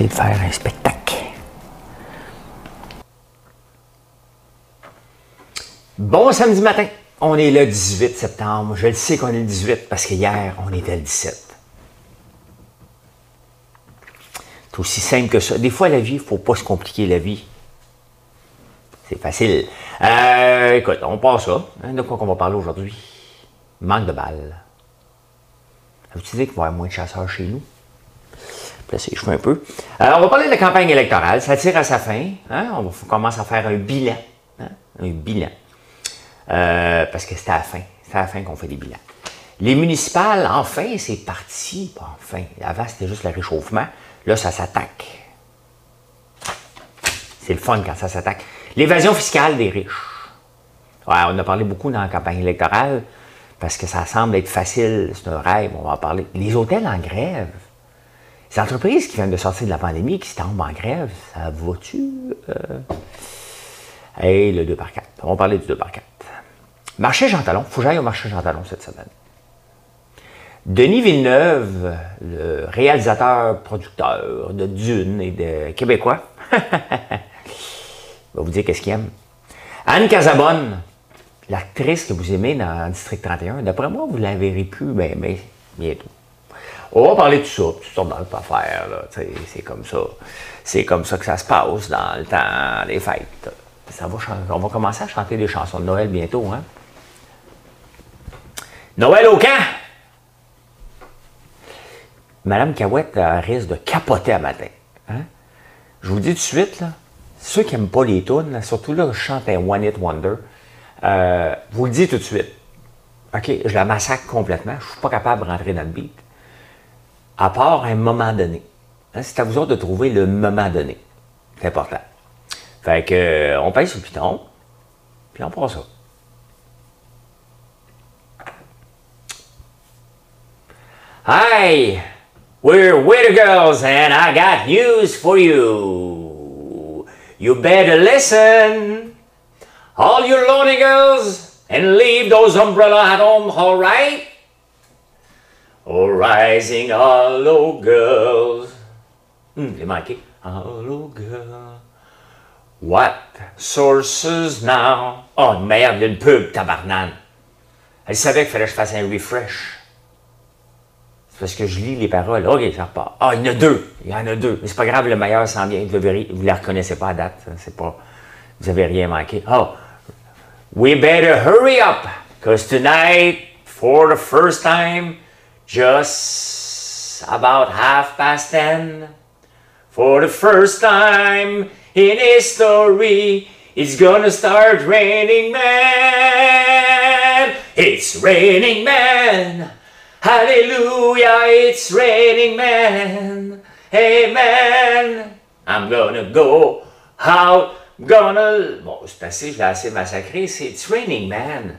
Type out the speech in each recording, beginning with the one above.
De faire un spectacle. Bon samedi matin, on est le 18 septembre. Je le sais qu'on est le 18 parce que hier, on était le 17. C'est aussi simple que ça. Des fois, la vie, il ne faut pas se compliquer la vie. C'est facile. Euh, écoute, on passe ça. Hein, de quoi qu'on va parler aujourd'hui? Manque de balles. Avez-vous dit qu'il va y avoir moins de chasseurs chez nous? On va parler de la campagne électorale. Ça tire à sa fin. Hein? On, commence à faire un bilan. Hein? Un bilan. Euh, parce que c'était à la fin. C'est à la fin qu'on fait des bilans. Les municipales, enfin, c'est parti. Enfin, avant, c'était juste le réchauffement. Là, ça s'attaque. C'est le fun quand ça s'attaque. L'évasion fiscale des riches. On a parlé beaucoup dans la campagne électorale parce que ça semble être facile, c'est un rêve, on va en parler. Les hôtels en grève. Les entreprises qui viennent de sortir de la pandémie, qui se tombent en grève, ça va-tu? Euh... Le 2 par 4. On va parler du 2 par 4. Marché Jean Talon. Faut que j'aille au marché Jean Talon cette semaine. Denis Villeneuve, le réalisateur, producteur de Dune et de Québécois, va vous dire qu'est-ce qu'il aime. Anne Casabonne, l'actrice que vous aimez dans District 31, d'après moi, vous la verrez plus ben, mais bientôt. On va parler de ça, toutes sortes d'affaires, c'est comme ça. C'est comme ça que ça se passe dans le temps des fêtes. Ça va, on va commencer à chanter des chansons de Noël bientôt, hein? Noël au camp! Madame Cahouette risque de capoter à matin. Hein? Je vous dis tout de suite, là, ceux qui n'aiment pas les tunes, surtout là, je chante un One Hit Wonder, euh, vous le dis tout de suite. OK, je la massacre complètement. Je ne suis pas capable de rentrer dans le beat. À part un moment donné. Hein, c'est à vous autres de trouver le moment donné. C'est important. Fait que, euh, on paye sur le piton, puis on prend ça. Hi! We're Witter Girls, and I got news for you. You better listen, all you lonely girls, and leave those umbrellas at home, all right? Oh, rising hollow girls. Hmm, j'ai manqué. Hollow girl. What? Sources now? Oh merde, il y a une pub, tabarnane. Elle savait qu'il fallait que je fasse un refresh. C'est parce que je lis les paroles. OK, ça repart. Ah, il y en a deux. Il y en a deux. Mais c'est pas grave, le meilleur s'en vient. Vous ne la reconnaissez pas à date. C'est pas. Vous avez rien manqué. Oh. We better hurry up. Because tonight, for the first time, just about half past ten, for the first time in history, it's gonna start raining man. It's raining man. Hallelujah, it's raining man. Amen. I'm gonna go out, gonna. Bon, c'est assez, je l'ai assez massacré. C'est It's raining man.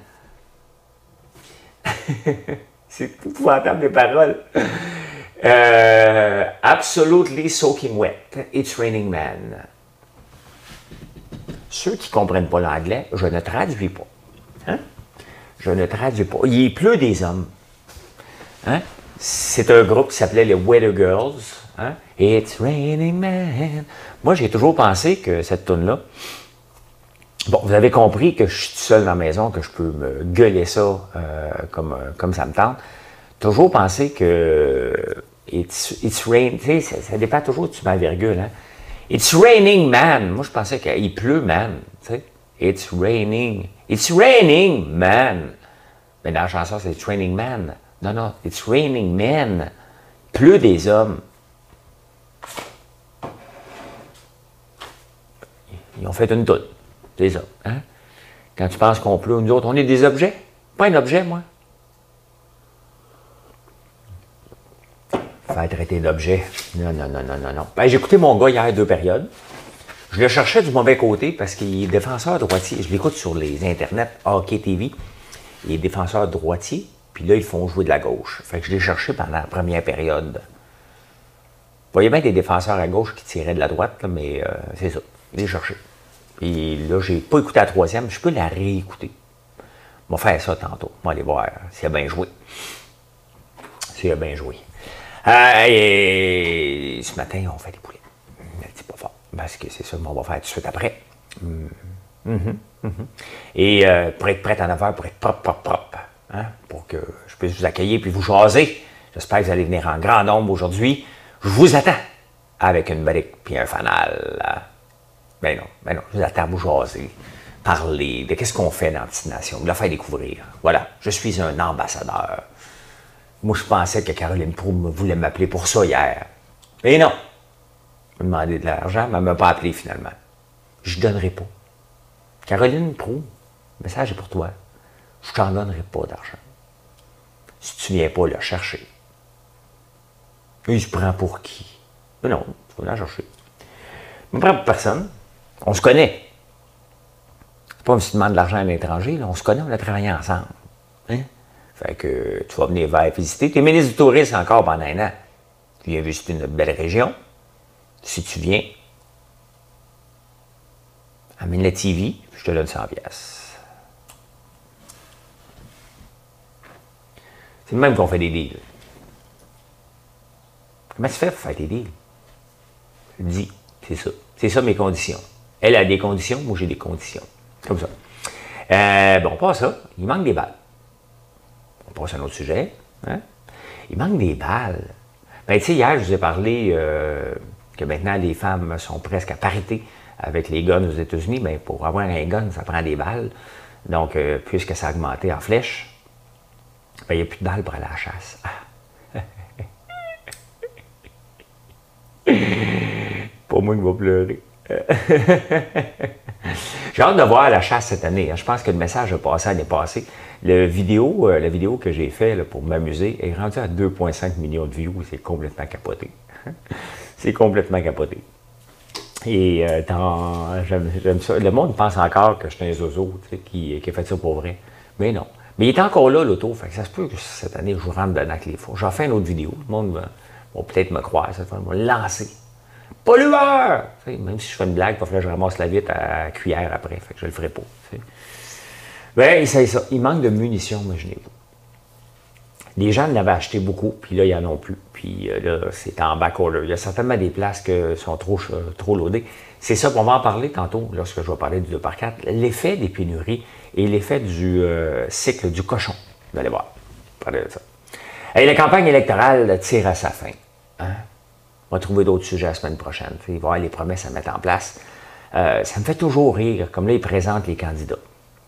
c'est épouvantable les paroles. Euh, absolutely soaking wet. It's raining man. Ceux qui ne comprennent pas l'anglais, je ne traduis pas. Hein? Je ne traduis pas. Il pleut des hommes. Hein? C'est un groupe qui s'appelait les Weather Girls. Hein? It's raining man. Moi, j'ai toujours pensé que cette tune là Bon, vous avez compris que je suis tout seul dans la maison, que je peux me gueuler ça euh, comme, comme ça me tente. Toujours pensé que it's, it's tu sais, ça, ça, dépend toujours de ma virgule. Hein? It's raining man. Moi, je pensais qu'il pleut man. Tu sais? It's raining. It's raining man. Mais dans la chanson, c'est It's raining man. Non, non, it's raining men. Pleut des hommes. Ils ont fait une toute. Des hommes. Hein? Quand tu penses qu'on pleut, nous autres, on est des objets. Pas un objet, moi. Faire traiter d'objet. Non, non, non, non, non, non. Ben, j'ai écouté mon gars hier deux périodes. Je le cherchais du mauvais côté parce qu'il est défenseur droitier. Je l'écoute sur les internets, Hockey TV. Il est défenseur droitier, puis là, ils font jouer de la gauche. Fait que je l'ai cherché pendant la première période. Vous voyez bien des défenseurs à gauche qui tiraient de la droite, mais euh, c'est ça. Je l'ai cherché. Puis là, j'ai pas écouté la troisième. Je peux la réécouter. On va faire ça tantôt. On va aller voir s'il a bien joué. S'il a bien joué. Euh, et ce matin, on fait des poulets. C'est pas fort. Parce que c'est ça qu'on va faire tout de suite après. Mhm, mhm, mhm. Et euh, pour être prêt en affaires, pour être propre, propre, propre. Hein, pour que je puisse vous accueillir puis vous jaser. J'espère que vous allez venir en grand nombre aujourd'hui. Je vous attends avec une brique puis un fanal. Ben non, ben non, je vous attends vous jaser, parler de qu'est-ce qu'on fait dans la petite nation, vous la faire découvrir. Voilà, je suis un ambassadeur. Moi, je pensais que Caroline Proux voulait m'appeler pour ça hier. Mais non. Elle m'a demandé de l'argent, mais elle ne m'a pas appelé finalement. Je ne donnerai pas. Caroline Proux, le message est pour toi. Je t'en donnerai pas d'argent. Si tu ne viens pas le chercher. Il se prend pour qui? Mais non, tu vas la chercher. Il me prend pour personne. On se connaît. C'est pas un petit demande de l'argent à l'étranger, on se connaît, on a travaillé ensemble. Hein? Fait que tu vas venir visiter. Tu es ministre du Tourisme encore pendant un an. Tu viens visiter une belle région. Si tu viens, amène la TV, je te donne 100 pièces. C'est le même qu'on fait des deals. Comment tu fais pour faire tes deals? Dis, c'est ça. C'est ça mes conditions. Elle a des conditions, moi j'ai des conditions. Comme ça. Euh, bon, pas ça. Il manque des balles. On passe à un autre sujet. Hein? Il manque des balles. Ben, tu sais, hier, je vous ai parlé euh, que maintenant les femmes sont presque à parité avec les guns aux États-Unis. Mais ben, pour avoir un gun, ça prend des balles. Donc, euh, puisque ça a augmenté en flèche, ben, il n'y a plus de balles pour aller à la chasse. Ah. Pas moi qui va pleurer. j'ai hâte de voir la chasse cette année. Hein. Je pense que le message a passé l'année passée. Le vidéo, euh, la vidéo que j'ai faite pour m'amuser est rendue à 2,5 millions de views. C'est complètement capoté. C'est complètement capoté. Et euh, j'aime ça. Le monde pense encore que je suis un zozo qui, a fait ça pour vrai. Mais non. Mais il est encore là, l'auto. Ça se peut que cette année, je rentre dedans avec les faux. J'en fais une autre vidéo. Le monde va, peut-être me croire. Ça va me lancer. Pollueur! même si je fais une blague, il que je ramasse la vitre à, cuillère après. Fait que je le ferai pas. Ben, c'est ça. Il manque de munitions, imaginez-vous. Les gens en avaient acheté beaucoup, puis là, il n'y en a plus. Puis euh, là, c'est en back-order. Il y a certainement des places qui sont trop, trop loadées. C'est ça qu'on va en parler tantôt, lorsque je vais parler du 2 par 4 L'effet des pénuries et l'effet du euh, cycle du cochon. Vous allez voir. Parler de ça. Et la campagne électorale tire à sa fin. Hein? On va trouver d'autres sujets la semaine prochaine. Il va y avoir les promesses à mettre en place. Euh, ça me fait toujours rire, comme là, ils présentent les candidats.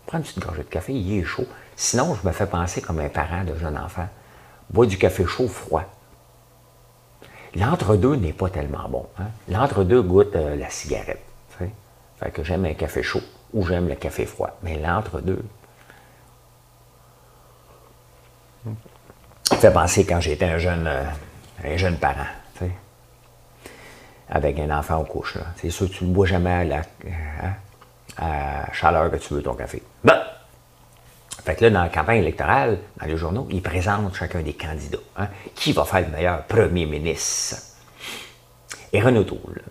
Prends une petite gorgée de café, il est chaud. Sinon, je me fais penser comme un parent de jeune enfant. Bois du café chaud, froid. L'entre-deux n'est pas tellement bon. Hein. L'entre-deux goûte euh, la cigarette. Fait que j'aime un café chaud ou j'aime le café froid. Mais l'entre-deux. Ça fait penser quand j'étais un jeune, euh, un jeune parent avec un enfant au couche. C'est sûr que tu ne bois jamais à la hein, chaleur que tu veux ton café. Bon. Fait que là, dans la campagne électorale, dans les journaux, ils présentent chacun des candidats. Hein. Qui va faire le meilleur premier ministre? Et Renaud Toul.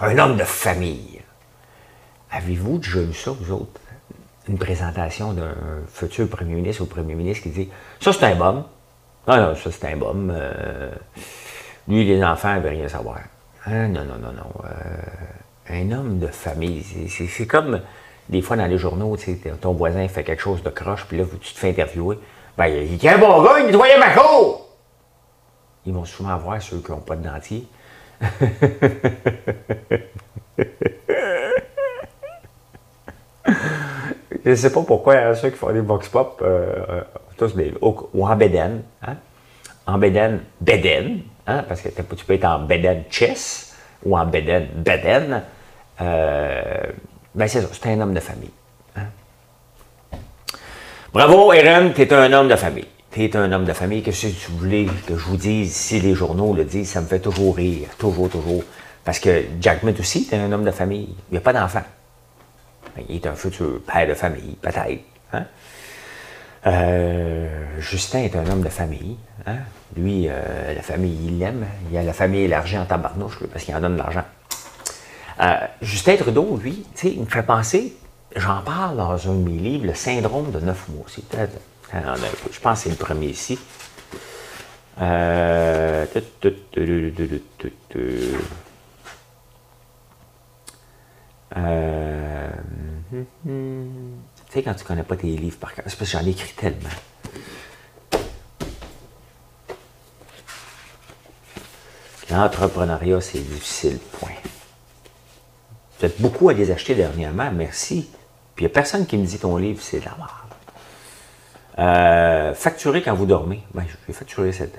Un homme de famille. Avez-vous déjà vu ça, vous autres? Une présentation d'un futur premier ministre ou premier ministre qui dit Ça, c'est un bum. Non, non, ça, c'est un bum. Euh, lui, les enfants ne veulent rien savoir. Hein? Non, non, non, non. Euh, un homme de famille, c'est comme des fois dans les journaux, ton voisin fait quelque chose de croche, puis là, tu te fais interviewer. Ben, il a un bon gars, il nettoyait ma cour! Ils vont souvent voir ceux qui n'ont pas de dentier. Je ne sais pas pourquoi hein, ceux qui font des box pop, euh, euh, tous des, ou en Beden, hein? en Beden, Beden, Hein, parce que tu peux être en beden chess ou en beden beden. Euh, ben c'est ça, c'est un homme de famille. Hein? Bravo, Eren, tu es un homme de famille. tu es un homme de famille, que si tu voulais que je vous dise, si les journaux le disent, ça me fait toujours rire, toujours, toujours. Parce que Jack Smith aussi, c'est un homme de famille. Il n'a pas d'enfant. Il est un futur père de famille, peut-être. Hein? Euh, Justin est un homme de famille. Lui, euh, la famille, il l'aime. Il a la famille élargie en tabarnouche, parce qu'il en donne de l'argent. Euh, Justin Trudeau, lui, il me fait penser, j'en parle dans un de mes livres, le syndrome de neuf mois. C'est je pense que c'est le premier ici. Euh, tu sais, quand tu connais pas tes livres par cœur, c'est parce que j'en ai écrit tellement. L'entrepreneuriat, c'est difficile, point. Vous êtes beaucoup à les acheter dernièrement, merci. Puis il n'y a personne qui me dit ton livre, c'est de la merde. Euh, facturer quand vous dormez. Ben, je vais facturer cette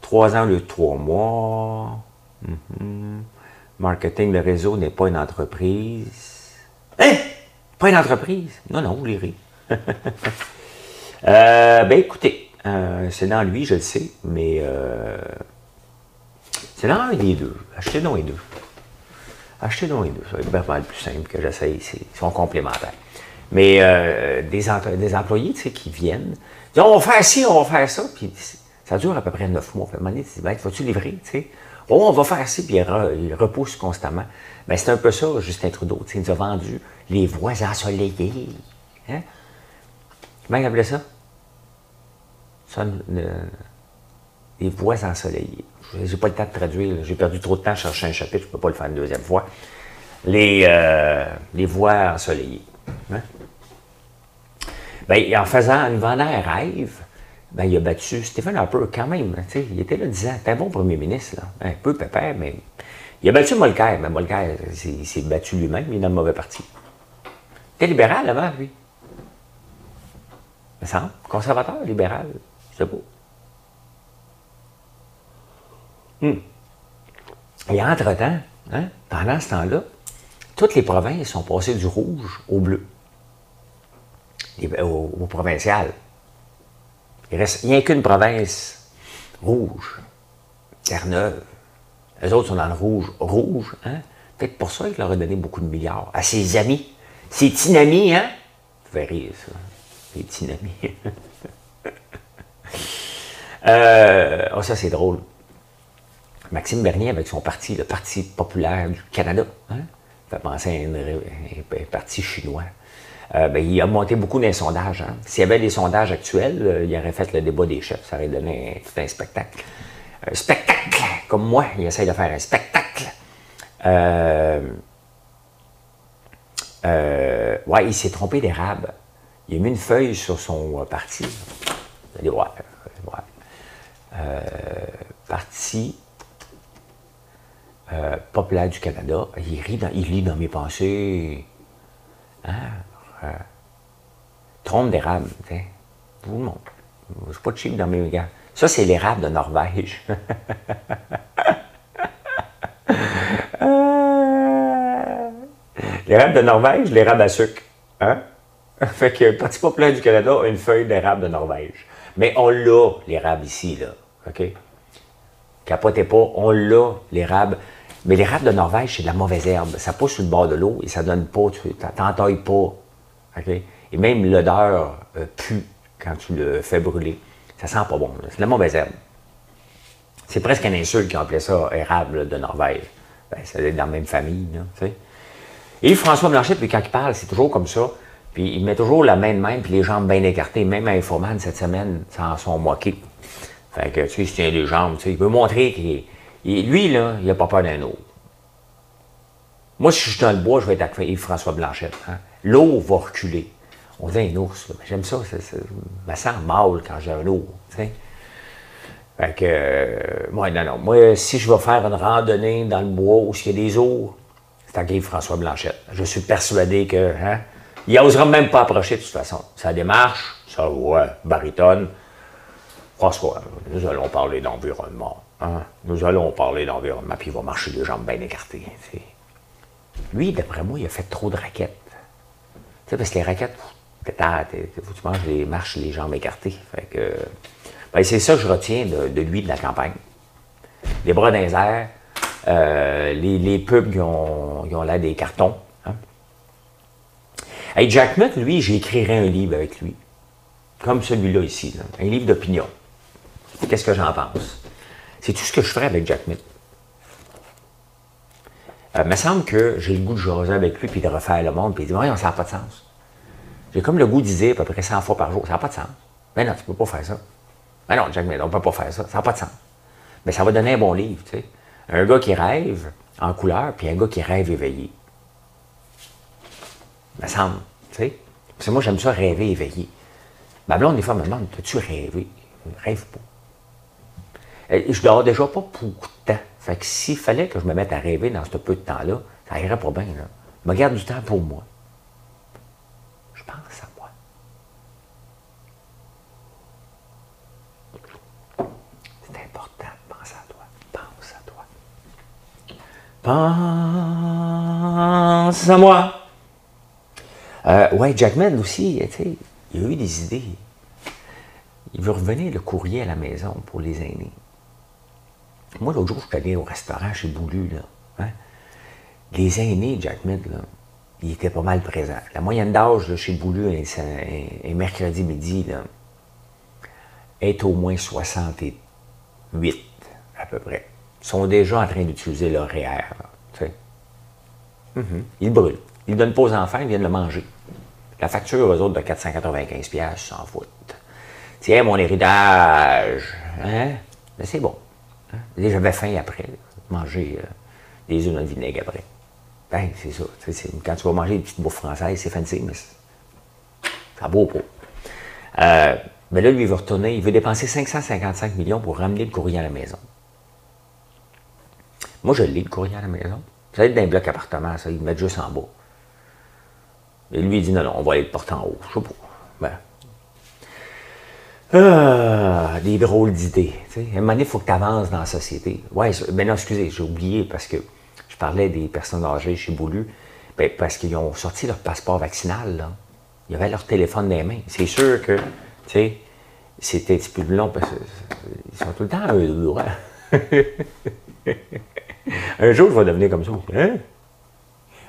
Trois ans le trois mois. Mhm. Marketing de réseau n'est pas une entreprise. Hein? Pas une entreprise? Non, non, vous lirez. euh, ben écoutez, euh, c'est dans lui, je le sais, mais euh, c'est dans un des deux. Achetez donc les deux. Achetez donc les deux. Ça va être bien plus simple que j'essaye. Ils sont complémentaires. Mais euh, des, des, employés qui viennent, disent on va faire ci, on va faire ça, puis ça dure à peu près neuf mois. Puis à un moment tu dis ben, vas-tu livrer Oh, on va faire ci, puis il, repousse constamment. Ben, c'est un peu ça, Justin Trudeau. Il nous a vendu les voies ensoleillées. Hein? Comment il appelait ça? ça les voies ensoleillées. J'ai pas le temps de traduire. J'ai perdu trop de temps à chercher un chapitre, je ne peux pas le faire une deuxième fois. Les, euh, les voies ensoleillées. Hein? Ben, en faisant, en vendant un rêve, ben, il a battu Stephen Harper quand même. Il était là 10 ans. Un bon premier ministre, là. un peu pépère, mais il a battu Molker. Mais Molker, il s'est battu lui-même, il est dans le mauvais parti. Il était libéral avant, lui. Me semble. Conservateur, libéral. C'est beau. Hum. Et entre-temps, hein, pendant ce temps-là, toutes les provinces sont passées du rouge au bleu. Au, au provincial. Il reste rien qu'une province rouge, Terre-Neuve. Les autres sont dans le rouge. Rouge, hein? Peut-être pour ça qu'il leur a donné beaucoup de milliards. À ses amis. Ses petits hein? Vous verrez ça. Ses petits amis. euh, oh, ça, c'est drôle. Maxime Bernier avec son parti, le Parti populaire du Canada. Hein? fait penser à un, parti chinois. Euh, ben, il a monté beaucoup dans sondages. Hein. S'il y avait des sondages actuels, euh, il aurait fait le débat des chefs. Ça aurait donné tout un spectacle. Un spectacle! Comme moi, il essaye de faire un spectacle. Euh, ouais, il s'est trompé d'érable. Il a mis une feuille sur son parti. Vous allez voir. parti euh, populaire du Canada. Il, rit il lit dans mes pensées. Hein? Euh, trompe d'érable. Je vous le montre. C'est pas de cheap dans mes gars. Ça, c'est l'érable de Norvège. L'érable de Norvège, l'érable à sucre. Hein? Fait que le Parti populaire du Canada a une feuille d'érable de Norvège. Mais on l'a, l'érable ici, là. OK? Capotez pas, on l'a, l'érable. Mais l'érable de Norvège, c'est de la mauvaise herbe. Ça pousse sur le bord de l'eau et ça donne pas, tu t'entailles pas. Et même l'odeur euh, pue quand tu le fais brûler. Ça sent pas bon. C'est de la mauvaise herbe. C'est presque un insulte qui appelait ça érable de Norvège. Ben, c'est dans la même famille. Là, et François Blanchet, puis quand il parle, c'est toujours comme ça. Puis il met toujours la main de même, puis les jambes bien écartées. Même à Infoman, cette semaine, s'en sont moqués. Fait que, tu sais, il tient les jambes, tu sais, il veut montrer qu'il lui, là, il n'a pas peur d'un eau. Moi, si je suis dans le bois, je vais être avec Yves-François Blanchette. Hein. L'eau va reculer. On dit un ours, j'aime ça, ça, me sent mal quand j'ai un ours. Fait que, euh, moi, non, non. Moi, si je vais faire une randonnée dans le bois où il y a des ours, c'est avec Yves-François Blanchette. Je suis persuadé que, hein, il n'osera même pas approcher de toute façon. Ça démarche, ça, ouais, baritone. François, nous allons parler d'environnement. Hein? Nous allons parler d'environnement, puis il va marcher les jambes bien écartées. Lui, d'après moi, il a fait trop de raquettes. Tu sais, parce que les raquettes, faut que tu manges les marches les jambes écartées. Fait que, Ben, c'est ça que je retiens de, lui, de la campagne. Les bras dans les euh, les, pubs qui ont, ont là des cartons. Hein. Jack Mutt, lui, j'écrirais un livre avec lui. Comme celui-là ici, un livre d'opinion. Qu'est-ce que j'en pense? C'est tout ce que je ferais avec Jack Mutt. Il me semble que j'ai le goût de jaser avec lui puis de refaire le monde, puis il dit Voyons, ça n'a pas de sens. J'ai comme le goût de dire à peu près 100 fois par jour Ça n'a pas de sens. Mais non, tu ne peux pas faire ça. Mais non, Jack Mill, on ne peut pas faire ça. Ça n'a pas de sens. Mais ça va donner un bon livre, tu sais. Un gars qui rêve en couleur, puis un gars qui rêve éveillé. me semble, tu sais. Parce que moi, j'aime ça rêver éveillé. Ma blonde, des fois, me demande As-tu rêvé? Rêve pas. Et je dors déjà pas de temps. Fait que s'il fallait que je me mette à rêver dans ce peu de temps-là, ça irait pas bien. Là. Je me garde du temps pour moi. Je pense à moi. C'est important de penser à toi. Pense à toi. Pense à moi. Euh, ouais, Jackman aussi, tu sais, il a eu des idées. Il veut revenir le courrier à la maison pour les aînés. Moi, l'autre jour, je suis allé au restaurant chez Boulu, là. Hein. Les aînés, Jack Mid, là, ils étaient pas mal présents. La moyenne d'âge chez Boulu, est, mercredi midi, là, est au moins 68, à peu près. Ils sont déjà en train d'utiliser leur REER. Mm-hmm. Ils brûlent. Ils ne donnent pas aux enfants, ils viennent le manger. La facture, aux autres, de 495$, s'en foutent. Tiens, mon héritage. Hein? Mais c'est bon. Hein? J'avais faim après, manger euh, des œufs dans vinaigre après. Ben, c'est ça. quand tu vas manger des petites bouffes françaises, c'est fancy, mais ça vaut pas. Euh, mais là, lui, il veut retourner, il veut dépenser 555 millions pour ramener le courrier à la maison. Moi, je lis le courrier à la maison. Ça va être dans un bloc appartement, ça, ils le mettent juste en bas. Et lui, il dit non, non, on va aller le porter en haut. Je sais pas. Ben, ah, des drôles d'idées. À un moment donné, il faut que tu avances dans la société. Ouais, ben non, excusez, j'ai oublié parce que je parlais des personnes âgées chez Boulu. Ben, parce qu'ils ont sorti leur passeport vaccinal. Là. Ils avaient leur téléphone dans les mains. C'est sûr que, tu sais, c'était un petit peu plus long parce qu'ils sont tout le temps eux. Hein? un jour, je vais devenir comme ça. Hein?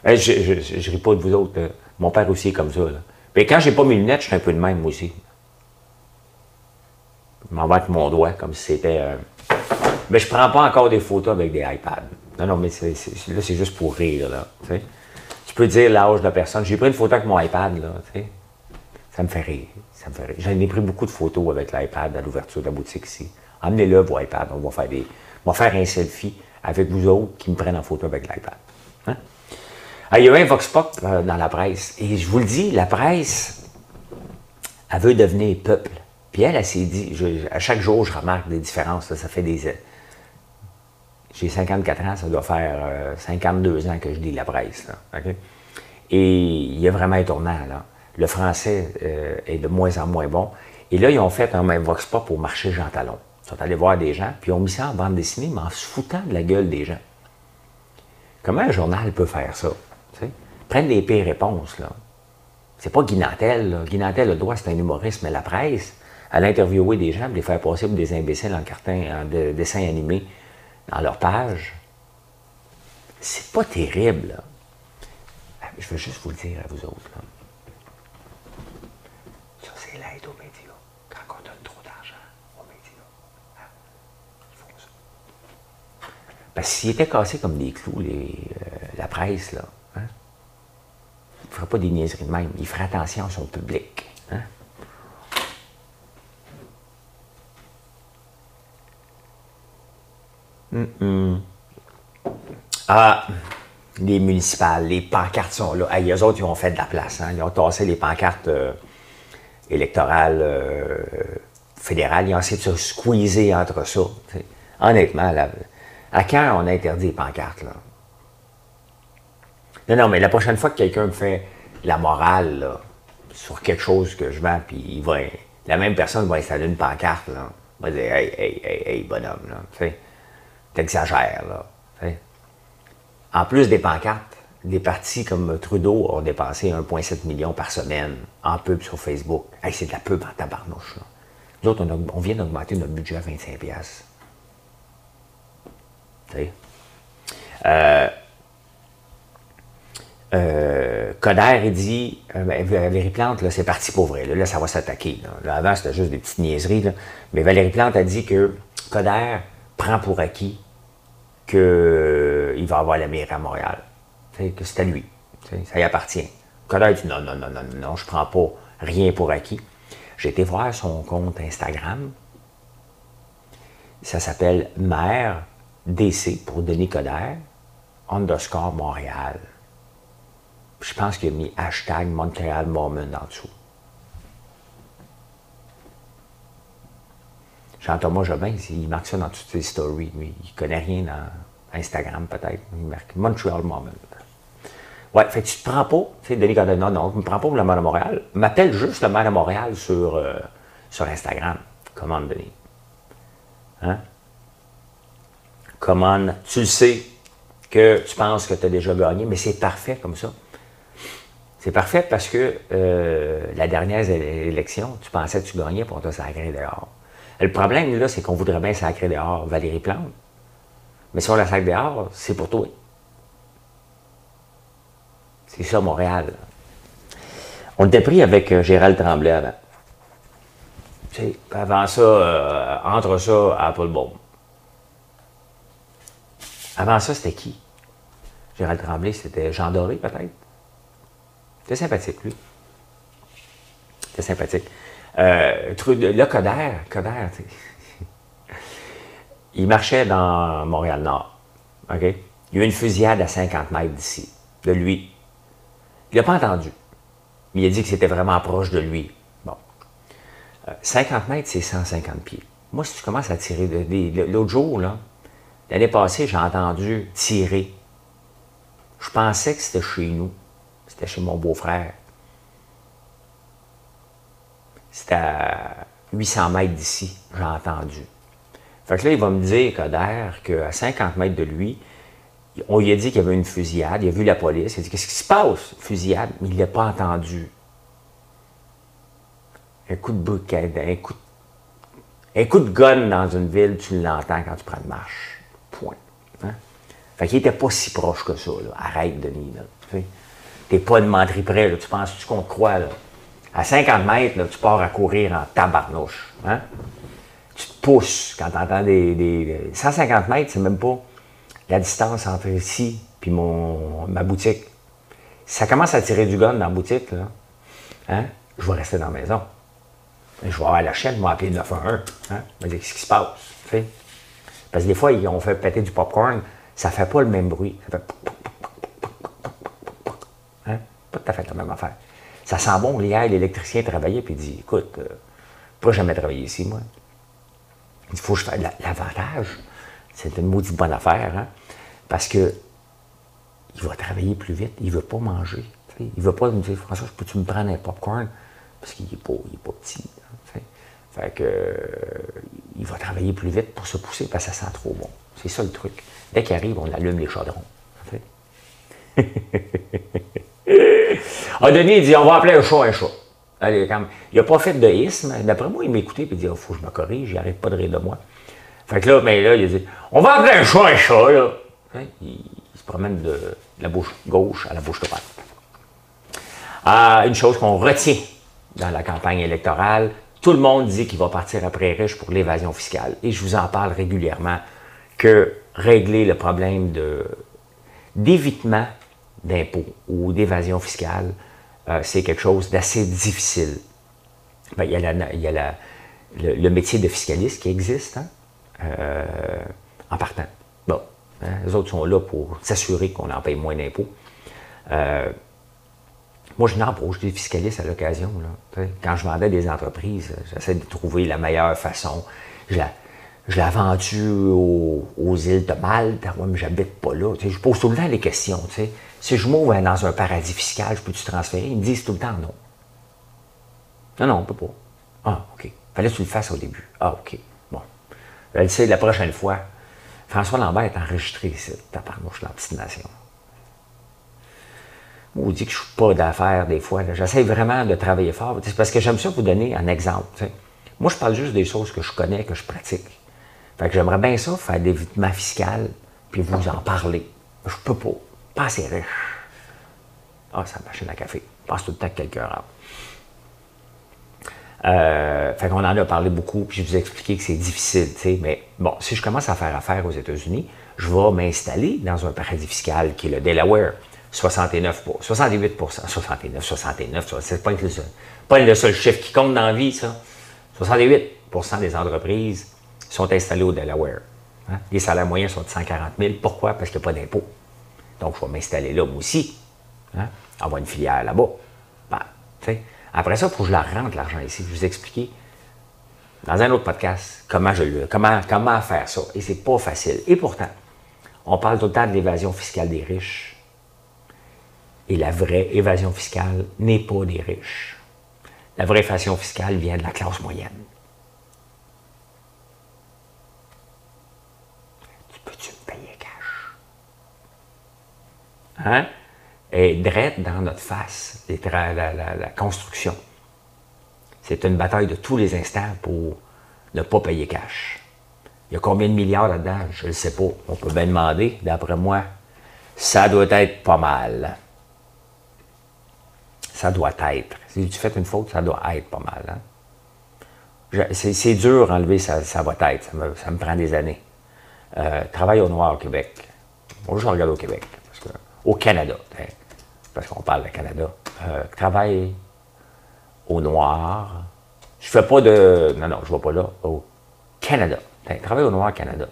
Je, ne ris pas de vous autres. Mon père aussi est comme ça. Là. Mais quand j'ai pas mes lunettes, je suis un peu de même, aussi. Je m'en vais avec mon doigt comme si c'était. Euh, mais je prends pas encore des photos avec des iPads. Non, non, mais là, c'est juste pour rire, là. Tu peux dire l'âge de la personne. J'ai pris une photo avec mon iPad, là. Ça me fait rire. Ça me fait rire. J'en ai pris beaucoup de photos avec l'iPad à l'ouverture de la boutique ici. Amenez-le, vos iPad. On va faire des. On va faire un selfie avec vous autres qui me prennent en photo avec l'iPad. Hein? Il y a un Vox Pop euh, dans la presse. Et je vous le dis, la presse, elle veut devenir peuple. Puis elle, elle s'est dit, à chaque jour, je remarque des différences. ça fait des. J'ai 54 ans, ça doit faire 52 euh, ans que je lis la presse. Et il y a vraiment un tournant. Là. Le français euh, est de moins en moins bon. Et là, ils ont fait un même Vox Pop au marché Jean Talon. Ils sont allés voir des gens, puis ils ont mis ça en bande dessinée, mais en se foutant de la gueule des gens. Comment un journal peut faire ça? Prendre des pires réponses, là. C'est pas Guinantel. Guinantel, le droit, c'est un humoriste, mais la presse, à l'interviewer des gens, les faire passer pour des imbéciles en carton, en dessin animé dans leur page. C'est pas terrible. Ah, je veux juste vous le dire à vous autres. Ça, c'est l'aide aux médias. Quand on donne trop d'argent aux médias, hein, ils font ça. Parce s'ils étaient cassés comme des clous, euh, la presse, là, hein, ils ne feraient pas des niaiseries de même. Ils feraient attention à son public. Hein? Ah, les municipales, les pancartes sont là. Hey, eux autres, ils ont fait de la place. Hein. Ils ont tassé les pancartes euh, électorales euh, fédérales. Ils ont essayé de se squeezer entre ça. Honnêtement, à quand on a interdit les pancartes? Là? Non, non, mais la prochaine fois que quelqu'un me fait la morale sur quelque chose que je vends, puis il va, la même personne va installer une pancarte, là, va dire Hey, hey, hey, hey, bonhomme, là, t'exagères, là. En plus des pancartes, des partis comme Trudeau ont dépensé 1,7 million par semaine en pub sur Facebook. c'est de la pub en tabarnouche. Nous autres, on, vient d'augmenter notre budget à 25$. Tu sais? Euh, euh, Coder, il dit, euh, ben, Valérie Plante, là, c'est parti pour vrai. Là, ça va s'attaquer. Là. avant, c'était juste des petites niaiseries. Mais Valérie Plante a dit que Coder prend pour acquis qu'il va avoir la mairie à Montréal. que c'est à lui. ça y appartient. Coder dit non, non, non, non, non, je ne prends pas rien pour acquis. J'ai été voir son compte Instagram. Ça s'appelle Mère DC pour Denis Coder, underscore Montréal. Je pense qu'il a mis hashtag Montréal Moment en dessous. Jean-Thomas Jobin, il marque ça dans toutes ses stories. Lui, il connaît rien dans Instagram, peut-être. Il marque Montreal Moment. Ouais, fait que tu te prends pas, tu sais, Denis Coder, non, non, je me prends pas pour le maire de Montréal. M'appelle juste le maire de Montréal sur, euh, sur Instagram. Comment, Denis? Hein? Comment, tu le sais que tu penses que tu as déjà gagné, mais c'est parfait comme ça. C'est parfait parce que euh, la dernière élection, tu pensais que tu gagnais pour te sacrer dehors. Le problème, là, c'est qu'on voudrait bien sacrer dehors Valérie Plante. Mais si on la sacre dehors, c'est pour toi. C'est ça, Montréal. On était pris avec euh, Gérald Tremblay avant. Tu sais, avant ça, euh, entre ça, Apple Bomb. Avant ça, c'était qui? Gérald Tremblay, c'était Jean Doré, peut-être? C'était sympathique, lui. C'était sympathique. Euh, le Coder, Coder, il marchait dans Montréal-Nord. Il y a eu une fusillade à 50 mètres d'ici, de lui. Il n'a pas entendu. Mais il a dit que c'était vraiment proche de lui. Bon. 50 euh, mètres, c'est 150 pieds. Moi, si tu commences à tirer, de, l'autre jour, l'année passée, j'ai entendu tirer. Je pensais que c'était chez nous. C'était chez mon beau-frère. C'était à 800 mètres d'ici, j'ai entendu. Fait que là, il va me dire, Coder, qu'à 50 mètres de lui, on lui a dit qu'il y avait une fusillade, il a vu la police, il a dit Qu'est-ce qui se passe? Fusillade, mais il ne l'a pas entendu. Un coup de bouquet, un coup de, un coup de gun dans une ville, tu l'entends quand tu prends une marche. Point. Hein? Fait qu'il n'était pas si proche que ça. Arrête, Denis. Tu n'es pas une menterie près. Tu penses tu qu'on te croit. Là? À 50 mètres, tu pars à courir en tabarnouche. Hein? Tu te pousses quand tu entends des, des 150 mètres, c'est même pas la distance entre ici et ma boutique. Si ça commence à tirer du gun dans la boutique, hein, je vais rester dans la maison. Je vais avoir la chaîne, je vais appeler 911. Hein, je vais dire qu'est-ce qui se passe. Parce que des fois, on fait péter du popcorn, ça fait pas le même bruit. Ça fait. Hein? Pas tout à fait la même affaire. Ça sent bon. Hier, l'électricien travaillait puis dit Écoute, euh, pas jamais travaillé ici, moi. Il faut que je fasse l'avantage. C'est une maudite bonne affaire. Hein? Parce que il va travailler plus vite, il ne veut pas manger. Il ne veut pas me dire François, peux-tu me prendre un popcorn? Parce qu'il n'est pas, pas, petit. Hein, fait que, il va travailler plus vite pour se pousser parce que ça sent trop bon. C'est ça le truc. Dès qu'il arrive, on allume les chaudrons. ah, Denis, il dit on va appeler un chat un chat. Allez, quand Il n'a pas fait de isme. D'après moi, il m'écoutait et il dit il oh, faut que je me corrige, il n'arrête pas de rire de moi. Fait que là, mais là, il a dit on va appeler un chat un chat. Là. Hein? Il, se promène de, la bouche gauche à la bouche droite. Une chose qu'on retient dans la campagne électorale, tout le monde dit qu'il va partir après riche pour l'évasion fiscale. Et je vous en parle régulièrement que régler le problème de, d'évitement d'impôts ou d'évasion fiscale, euh, c'est quelque chose d'assez difficile. Ben, il y a, le, métier de fiscaliste qui existe hein, euh, en partant. Hein? Les autres sont là pour s'assurer qu'on en paye moins d'impôts. Euh, moi, je n'embauche des fiscalistes à l'occasion. Quand je vendais des entreprises, j'essaie de trouver la meilleure façon. L'ai vendu aux, îles de Malte. Moi, mais j'habite pas là. je pose tout le temps les questions. Si je m'ouvre dans un paradis fiscal, je peux-tu transférer? Ils me disent tout le temps non. Non, non, on peut pas. Ah, OK. Fallait que tu le fasses au début. Ah, OK. Bon. Elle sait la prochaine fois, François Lambert est enregistré ici, taparnouche, l'obstination. On dit que je suis pas d'affaires des fois. J'essaie vraiment de travailler fort. C'est parce que j'aime ça vous donner un exemple. Moi, je parle juste des choses que je connais, que je pratique. Fait que j'aimerais bien ça, faire des évitement fiscal, puis vous en parler. Je peux pas. Pas assez riche. Ah, ça machine à café. Passe tout le temps que quelqu'un rentre. Euh, fait qu'on en a parlé beaucoup, puis je vous ai expliqué que c'est difficile, tu sais. Mais bon, si je commence à faire affaire aux États-Unis, je vais m'installer dans un paradis fiscal qui est le Delaware. 69% 68 69, 69, c'est pas pas le seul chiffre qui compte dans la vie, ça. 68% des entreprises sont installées au Delaware. Hein? Les salaires moyens sont de 140 000. Pourquoi? Parce qu'il n'y a pas d'impôt. Donc, je vais m'installer là, moi aussi. Hein? Avoir une filière là-bas. Ben, après ça, il faut que je la rentre, l'argent ici. Je vous expliquer dans un autre podcast comment, je, comment, comment faire ça. Et c'est pas facile. Et pourtant, on parle tout le temps de l'évasion fiscale des riches. Et la vraie évasion fiscale n'est pas des riches. La vraie évasion fiscale vient de la classe moyenne. Tu peux-tu me payer cash? Hein? Et drette dans notre face, la, construction. C'est une bataille de tous les instants pour ne pas payer cash. Il y a combien de milliards là-dedans? Je ne sais pas. On peut bien demander. D'après moi, ça doit être pas mal. Ça doit être. Si tu fais une faute, ça doit être pas mal. Hein? C'est dur enlever ça, ça va être. Ça me, prend des années. Euh, travail au noir au Québec. Moi, je regarde au Québec. Au Canada, hein, parce qu'on parle de Canada. Euh, travail au noir. Je fais pas de. Non, non, je ne vais pas là. Au Canada. Travail au noir Canada.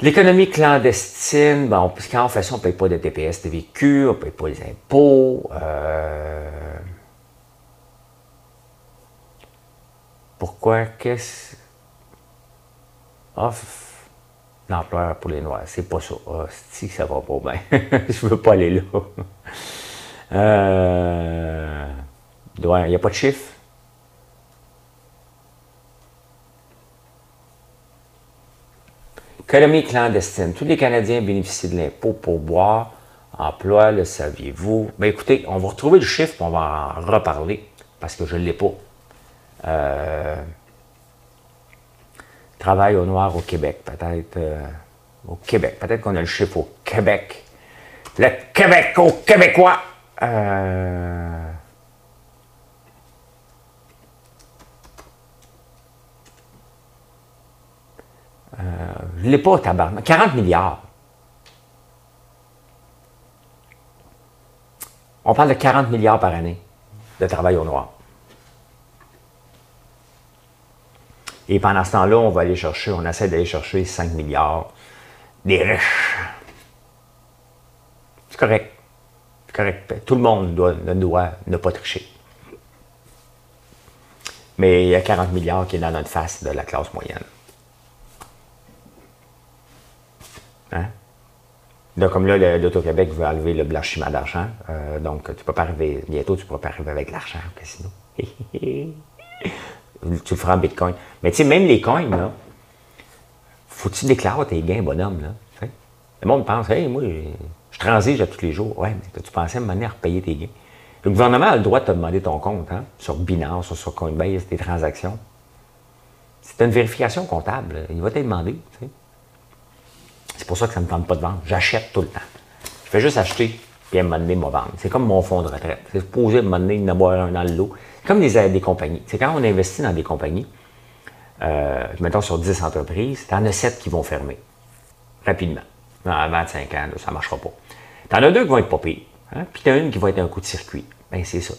L'économie clandestine, bon, quand on fait on ne paye pas de TPS de vécu, on ne paye pas les impôts. Euh, pourquoi? Qu'est-ce? Ah, l'emploi pour les Noirs, c'est pas ça. Ah, si, ça va pas bien. Je veux pas aller là. Euh, il n'y a pas de chiffre. Économie clandestine. Tous les Canadiens bénéficient de l'impôt pour boire. Emploi, le saviez-vous? Ben écoutez, on va retrouver le chiffre, on va en reparler, parce que je ne l'ai pas. Euh, travail au noir au Québec, peut-être. Euh, au Québec. Peut-être qu'on a le chiffre au Québec. Le Québec au Québécois. Euh, Euh, je l'ai pas, tabarnak. 40 milliards. On parle de 40 milliards par année de travail au noir. Et pendant ce temps-là, on va aller chercher, on essaie d'aller chercher 5 milliards des riches. C'est correct. C'est correct. Tout le monde doit, doit ne pas tricher. Mais il y a 40 milliards qui est dans notre face de la classe moyenne. Hein? Donc, comme là, l'Auto-Québec veut enlever le blanchiment d'argent. Euh, donc, tu peux pas arriver, bientôt, tu ne pourras pas arriver avec l'argent casino. tu le feras en bitcoin. Mais tu sais, même les coins, là, faut-tu déclarer tes gains, bonhomme, là? Le monde pense, hey, moi, je transige à tous les jours. Ouais, mais tu pensais à me à repayer tes gains? Le gouvernement a le droit de te demander ton compte, hein, sur Binance ou sur Coinbase, tes transactions. C'est une vérification comptable. Il va te demander. Tu. C'est pour ça que ça ne me tente pas de vendre. J'achète tout le temps. Je fais juste acheter, puis à un moment donné, vendre. C'est comme mon fonds de retraite. C'est supposé à un moment donné d'avoir un dans le lot. Comme des, des compagnies. C'est quand on investit dans des compagnies, euh, mettons sur 10 entreprises, tu en as 7 qui vont fermer. Rapidement. À 25 ans, ça ne marchera pas. Tu en as deux qui vont être pas pires. Hein? Puis tu as une qui va être un coup de circuit. Ben, c'est ça.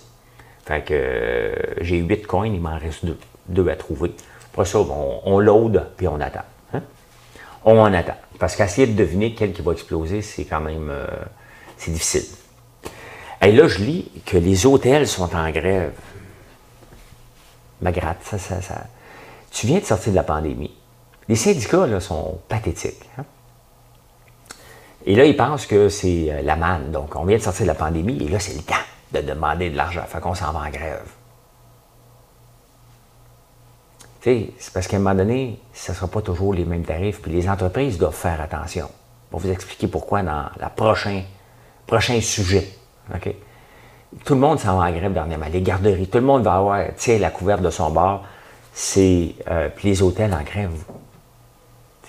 Fait que euh, j'ai 8 coins, il m'en reste deux, deux à trouver. Après ça, on, on load, puis on attend. Hein? On en attend. Parce qu'essayer de deviner quel qui va exploser, c'est quand même euh, c'est difficile. Et là, je lis que les hôtels sont en grève. Ma gratte, ça, ça, ça. Tu viens de sortir de la pandémie. Les syndicats là, sont pathétiques. Hein. Et là, ils pensent que c'est euh, la manne. Donc, on vient de sortir de la pandémie et là, c'est le temps de demander de l'argent. Fait qu'on s'en va en grève c'est parce qu'à un moment donné, ce ne sera pas toujours les mêmes tarifs, puis les entreprises doivent faire attention. On va vous expliquer pourquoi dans le prochain, prochain sujet. tout le monde s'en va en grève dernièrement. Les garderies, tout le monde va avoir, sais, la couverte de son bar. C'est, euh, les hôtels en grève.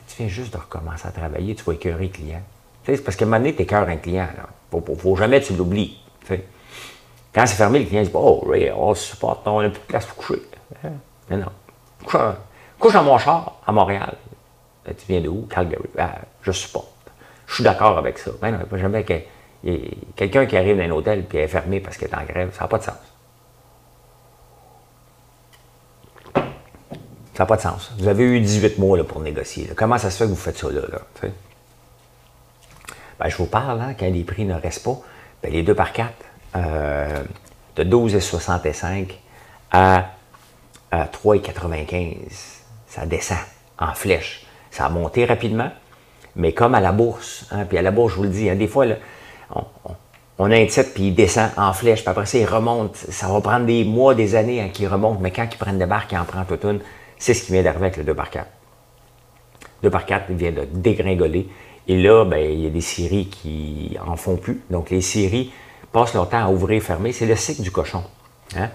Tu viens juste de recommencer à travailler, tu vas écœurer le client. C'est parce qu'à un moment donné, tu écœures un client. Il ne faut, jamais que tu l'oublies. Quand c'est fermé, le client dit Oh, Ray, on se supporte, on n'a plus de place pour coucher. Hein? Mais non. Couche, couche dans mon char à Montréal. Ben, tu viens de où? Calgary. Ben, je supporte. Je suis d'accord avec ça. Ben non, pas jamais que quelqu'un qui arrive dans un hôtel et est fermé parce qu'il est en grève. Ça n'a pas de sens. Ça n'a pas de sens. Vous avez eu 18 mois pour négocier. Comment ça se fait que vous faites ça là? ben, je vous parle, hein, quand les prix ne restent pas, ben, les 2 par 4, euh, de 12,65 à, à 3,95, ça descend en flèche. Ça a monté rapidement, mais comme à la bourse, hein, puis à la bourse, je vous le dis, hein, des fois, on, a un titre, puis il descend en flèche, puis après ça, il remonte. Ça va prendre des mois, des années hein, qu'il remonte, mais quand il prennent des barques, il en prend toute une. C'est ce qui vient d'arriver avec le 2 par 4. 2 par 4 il vient de dégringoler. Et là, ben, il y a des séries qui en font plus. Donc, les séries passent leur temps à ouvrir et fermer. C'est le cycle du cochon. Hein.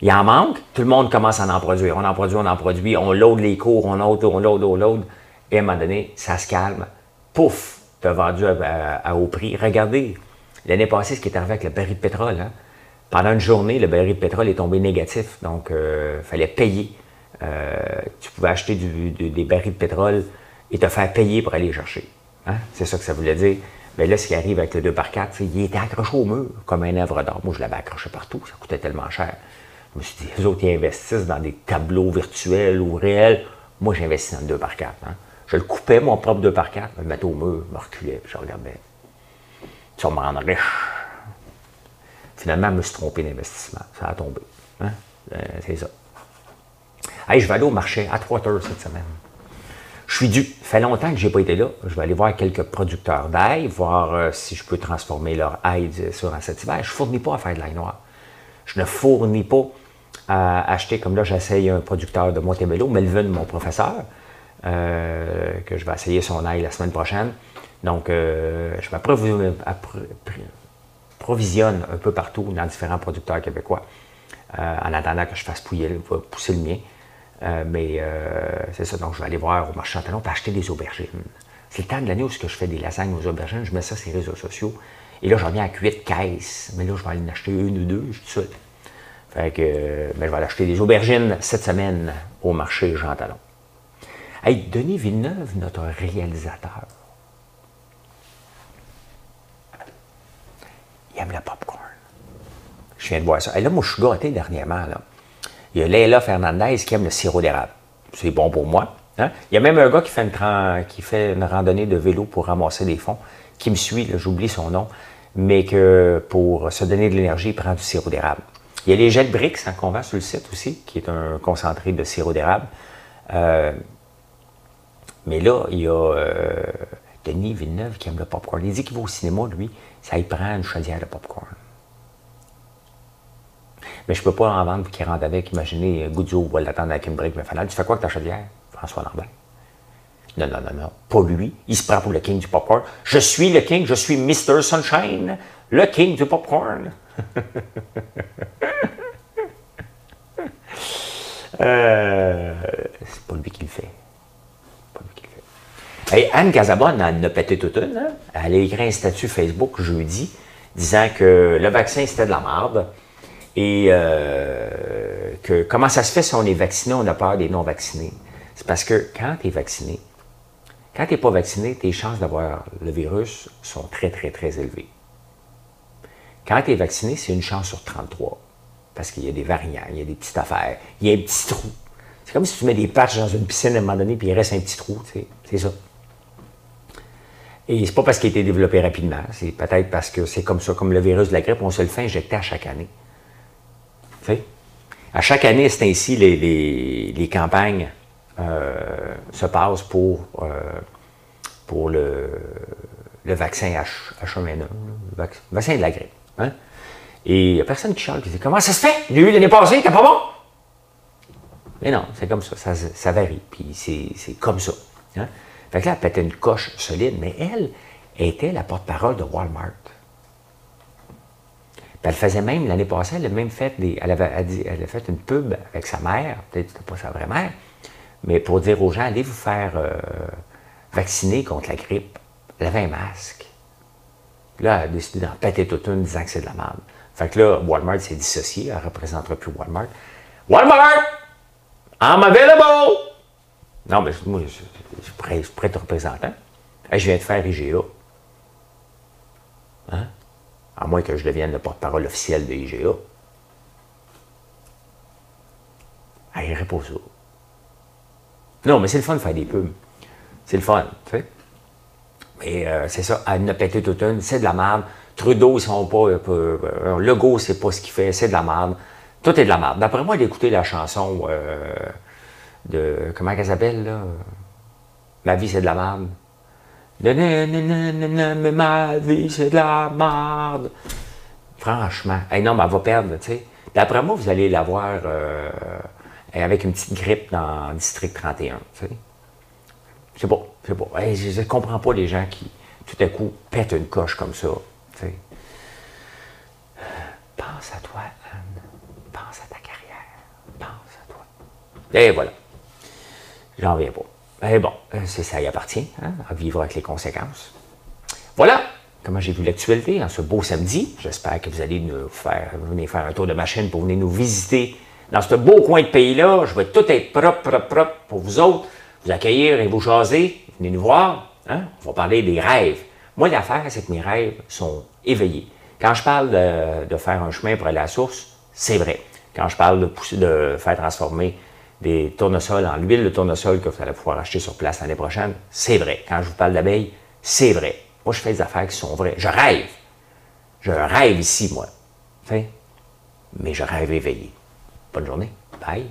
Il en manque, tout le monde commence à en produire. On en produit, on en produit, on load les cours, on load, on load, on load. Et à un moment donné, ça se calme. Pouf, vendu à, haut prix. Regardez, l'année passée, ce qui est arrivé avec le baril de pétrole. Hein. Pendant une journée, le baril de pétrole est tombé négatif. Donc, il euh, fallait payer. Euh, tu pouvais acheter des barils de pétrole et te faire payer pour aller chercher. Hein. C'est ça que ça voulait dire. Mais là, ce qui arrive avec le 2 par 4 il était accroché au mur comme un œuvre d'art. Moi, je l'avais accroché partout. Ça coûtait tellement cher. Je me suis dit, les autres, ils investissent dans des tableaux virtuels ou réels. Moi, j'investis dans le 2 par 4 je le coupais, mon propre 2 par 4 je le mettais au mur, je me reculais, puis je regardais. Ça me rendre riche. Finalement, je me suis trompé d'investissement. Ça a tombé. Hein? Euh, c'est ça. Hey, je vais aller au marché à 3 heures cette semaine. Je suis dû. Ça fait longtemps que je n'ai pas été là. Je vais aller voir quelques producteurs d'ail, voir euh, si je peux transformer leur ail sur un cet hiver. Je ne fournis pas à faire de l'ail noir. Je ne fournis pas à acheter, comme là, j'essaye un producteur de Montebello, Melvin, mon professeur. Euh, que je vais essayer son ail la semaine prochaine. Donc, euh, je m'approvisionne un peu partout dans différents producteurs québécois euh, en attendant que je fasse pouiller, pousser le mien. mais c'est ça, donc je vais aller voir au marché Chantalon pour acheter des aubergines. C'est le temps de l'année où je fais des lasagnes aux aubergines, je mets ça sur les réseaux sociaux. Et là, j'en viens à 8 caisses. Mais là, je vais aller en acheter une ou deux, je suis seul. Fait que, ben, je vais aller acheter des aubergines cette semaine au marché Jean Talon. Hey, Denis Villeneuve, notre réalisateur, il aime le popcorn. Je viens de voir ça. Et là, moi, je suis gâté dernièrement. Là. Il y a Leila Fernandez qui aime le sirop d'érable. C'est bon pour moi. Hein? Il y a même un gars qui fait, une, qui fait une randonnée de vélo pour ramasser des fonds, qui me suit, j'oublie son nom, mais que pour se donner de l'énergie, il prend du sirop d'érable. Il y a les Jet Bricks hein, qu'on vend sur le site aussi, qui est un concentré de sirop d'érable. Euh, mais là, il y a euh, Denis Villeneuve qui aime le popcorn. Il dit qu'il va au cinéma, lui, ça y prend une chaudière de popcorn. Mais je ne peux pas en vendre qu'il rentre avec. Imaginez, Goudzo va l'attendre avec une brique. Mais tu fais quoi avec ta chaudière, François Lambert? Non, non, non, non. Pas lui. Il se prend pour le king du popcorn. Je suis le king, je suis Mr. Sunshine, le king du popcorn. euh, c'est pas lui qui le fait. Anne Casabonne en a pété toute une. Hein? Elle a écrit un statut Facebook jeudi disant que le vaccin, c'était de la merde. Et euh, que comment ça se fait si on est vacciné, on a peur des non-vaccinés? C'est parce que quand tu es vacciné, quand tu n'es pas vacciné, tes chances d'avoir le virus sont très, très, très élevées. Quand tu es vacciné, c'est une chance sur 33. Parce qu'il y a des variants, il y a des petites affaires, il y a un petit trou. C'est comme si tu mets des patchs dans une piscine à un moment donné, puis il reste un petit trou. C'est ça. Et c'est pas parce qu'il a été développé rapidement, c'est peut-être parce que c'est comme ça, comme le virus de la grippe, on se le fait injecter à chaque année. À chaque année, c'est ainsi les, les, campagnes euh, se passent pour, euh, pour le, vaccin H, 1 n 1 le vaccin de la grippe. Hein? Et il n'y a personne qui chante qui dit Comment ça se fait? Il y l'année passée, t'es pas bon? Mais non, c'est comme ça, ça, ça varie, puis c'est comme ça. Hein? Fait que là, elle pétait une coche solide, mais elle était la porte-parole de Walmart. elle faisait même, l'année passée, elle a même fait des. Elle avait, fait une pub avec sa mère, peut-être que pas sa vraie mère, mais pour dire aux gens, allez vous faire euh, vacciner contre la grippe. Elle avait un masque. Là, elle a décidé d'en péter toute une, disant que c'est de la merde. Fait que là, Walmart s'est dissocié, elle ne représentera plus Walmart. Walmart! I'm available! Non, mais moi, je, suis prêt, je te représenter. je viens de faire IGA. Hein? À moins que je devienne le porte-parole officiel de IGA. Elle pas ça. Non, mais c'est le fun de faire des pubs. C'est le fun, tu sais. Mais euh, c'est ça, elle a pété toute une, c'est de la merde. Trudeau, ils sont pas. Euh, euh, Legault, c'est pas ce qu'il fait, c'est de la merde. Tout est de la merde. D'après moi, d'écouter la chanson euh, de. Comment elle s'appelle, là? Ma vie, c'est de la merde. Mais ma vie, c'est de la merde. Franchement. Hey, non, mais elle va perdre, tu sais. D'après moi, vous allez la voir avec une petite grippe dans district 31, tu sais. C'est bon, c'est bon. je ne comprends pas les gens qui, tout à coup, pètent une coche comme ça. Pense à toi, Anne. Pense à ta carrière. Pense à toi. Et voilà. J'en reviens pas. Mais bon, euh, c'est ça y appartient, hein, à vivre avec les conséquences. Voilà comment j'ai vu l'actualité en ce beau samedi. J'espère que vous allez nous faire, venir faire un tour de machine pour venir nous visiter dans ce beau coin de pays-là. Je vais tout être propre, propre, propre pour vous autres, vous accueillir et vous jaser. Venez nous voir. Hein? On va parler des rêves. Moi, l'affaire, c'est que mes rêves sont éveillés. Quand je parle de, faire un chemin pour aller à la source, c'est vrai. Quand je parle de, pousser, de faire transformer des tournesols en l'huile de tournesol que vous allez pouvoir acheter sur place l'année prochaine, c'est vrai. Quand je vous parle d'abeilles, c'est vrai. Moi, je fais des affaires qui sont vraies. Je rêve. Je rêve ici, moi. Mais je rêve éveillé. Bonne journée. Bye.